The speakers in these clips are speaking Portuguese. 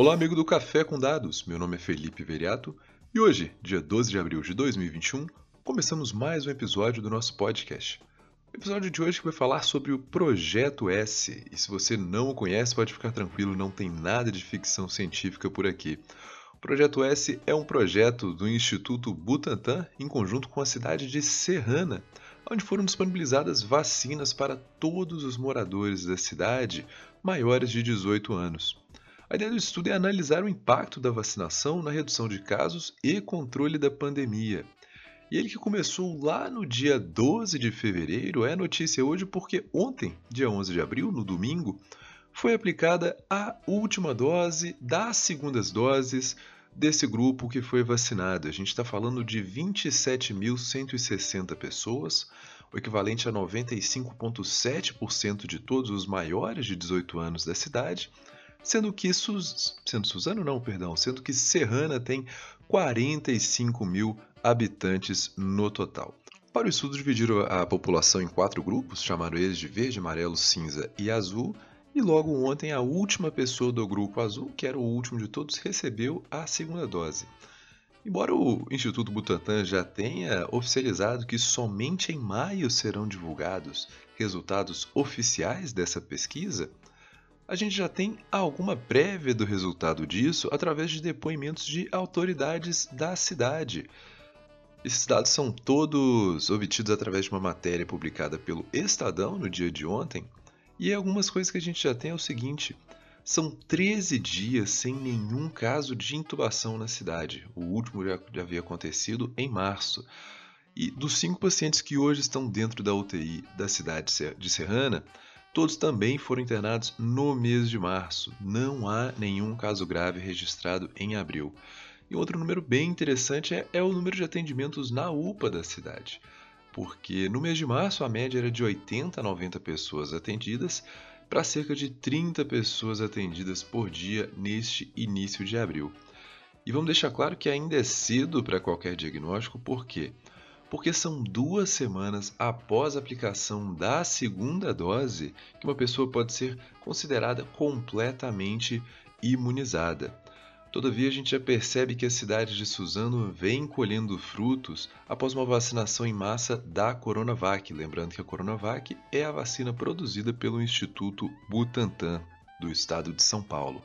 Olá, amigo do Café com Dados. Meu nome é Felipe Veriato e hoje, dia 12 de abril de 2021, começamos mais um episódio do nosso podcast. O episódio de hoje vai falar sobre o Projeto S. E se você não o conhece, pode ficar tranquilo, não tem nada de ficção científica por aqui. O Projeto S é um projeto do Instituto Butantan em conjunto com a cidade de Serrana, onde foram disponibilizadas vacinas para todos os moradores da cidade maiores de 18 anos. A ideia do estudo é analisar o impacto da vacinação na redução de casos e controle da pandemia. E ele que começou lá no dia 12 de fevereiro é notícia hoje porque ontem, dia 11 de abril, no domingo, foi aplicada a última dose das segundas doses desse grupo que foi vacinado. A gente está falando de 27.160 pessoas, o equivalente a 95,7% de todos os maiores de 18 anos da cidade, sendo que Sus... sendo Suzano não, perdão, sendo que Serrana tem 45 mil habitantes no total. Para o estudo, dividiram a população em quatro grupos, chamaram eles de verde, amarelo, cinza e azul, e logo ontem a última pessoa do grupo azul, que era o último de todos, recebeu a segunda dose. Embora o Instituto Butantan já tenha oficializado que somente em maio serão divulgados resultados oficiais dessa pesquisa, a gente já tem alguma prévia do resultado disso através de depoimentos de autoridades da cidade. Esses dados são todos obtidos através de uma matéria publicada pelo Estadão no dia de ontem. E algumas coisas que a gente já tem é o seguinte: são 13 dias sem nenhum caso de intubação na cidade. O último já, havia acontecido em março. E dos cinco pacientes que hoje estão dentro da UTI da cidade de Serrana, Todos também foram internados no mês de março. Não há nenhum caso grave registrado em abril. E outro número bem interessante é, é, o número de atendimentos na UPA da cidade, porque no mês de março a média era de 80 a 90 pessoas atendidas para cerca de 30 pessoas atendidas por dia neste início de abril. E vamos deixar claro que ainda é cedo para qualquer diagnóstico, porque porque são duas semanas após a aplicação da segunda dose que uma pessoa pode ser considerada completamente imunizada. Todavia, a gente já percebe que a cidade de Suzano vem colhendo frutos após uma vacinação em massa da Coronavac. Lembrando que a Coronavac é a vacina produzida pelo Instituto Butantan, do estado de São Paulo.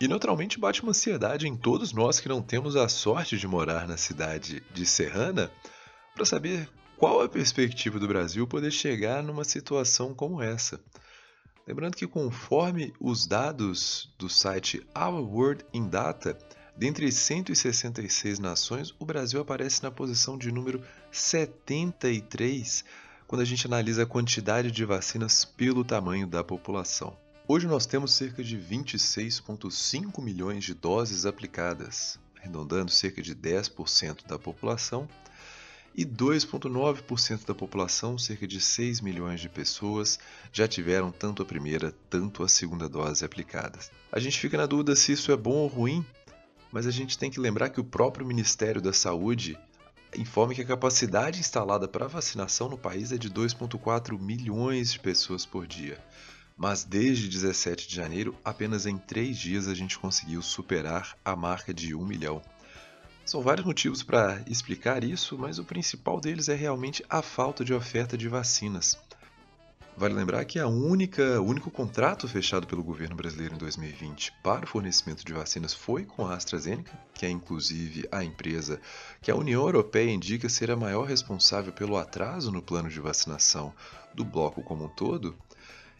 E naturalmente bate uma ansiedade em todos nós que não temos a sorte de morar na cidade de Serrana, para saber qual a perspectiva do Brasil poder chegar numa situação como essa. Lembrando que, conforme os dados do site Our World in Data, dentre 166 nações, o Brasil aparece na posição de número 73 quando a gente analisa a quantidade de vacinas pelo tamanho da população. Hoje nós temos cerca de 26,5 milhões de doses aplicadas, arredondando cerca de 10% da população, e 2,9% da população, cerca de 6 milhões de pessoas, já tiveram tanto a primeira, tanto a segunda dose aplicadas. A gente fica na dúvida se isso é bom ou ruim, mas a gente tem que lembrar que o próprio Ministério da Saúde informa que a capacidade instalada para vacinação no país é de 2,4 milhões de pessoas por dia. Mas desde 17 de janeiro, apenas em três dias a gente conseguiu superar a marca de 1 milhão. São vários motivos para explicar isso, mas o principal deles é realmente a falta de oferta de vacinas. Vale lembrar que a única, o único contrato fechado pelo governo brasileiro em 2020 para o fornecimento de vacinas foi com a AstraZeneca, que é inclusive a empresa que a União Europeia indica ser a maior responsável pelo atraso no plano de vacinação do bloco como um todo.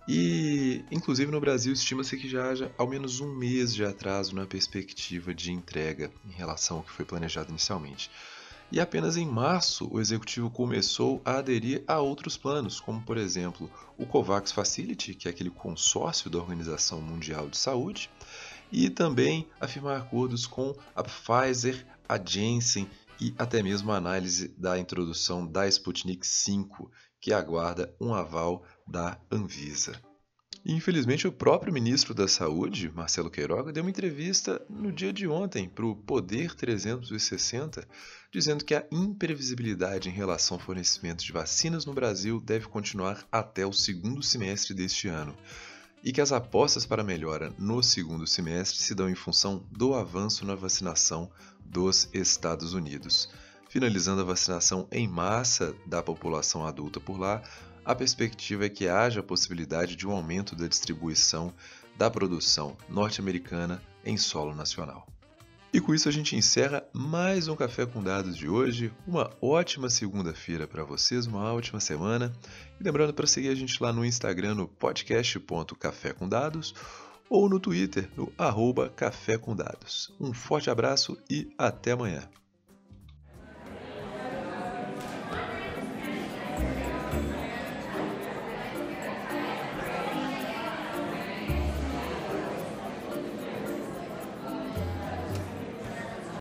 E, inclusive, no Brasil estima-se que já haja ao menos um mês de atraso na perspectiva de entrega em relação ao que foi planejado inicialmente. E apenas em março o executivo começou a aderir a outros planos, como por exemplo o COVAX Facility, que é aquele consórcio da Organização Mundial de Saúde, e também a firmar acordos com a Pfizer, a Janssen e até mesmo a análise da introdução da Sputnik V, que aguarda um aval da Anvisa. Infelizmente, o próprio ministro da Saúde, Marcelo Queiroga, deu uma entrevista no dia de ontem para o Poder 360, dizendo que a imprevisibilidade em relação ao fornecimento de vacinas no Brasil deve continuar até o segundo semestre deste ano. E que as apostas para melhora no segundo semestre se dão em função do avanço na vacinação dos Estados Unidos. Finalizando a vacinação em massa da população adulta por lá, a perspectiva é que haja a possibilidade de um aumento da distribuição da produção norte-americana em solo nacional. E com isso a gente encerra mais um Café com Dados de hoje. Uma ótima segunda-feira para vocês, uma ótima semana. E lembrando para seguir a gente lá no Instagram no podcast.café com dados ou no Twitter no arroba Café com Dados. Um forte abraço e até amanhã.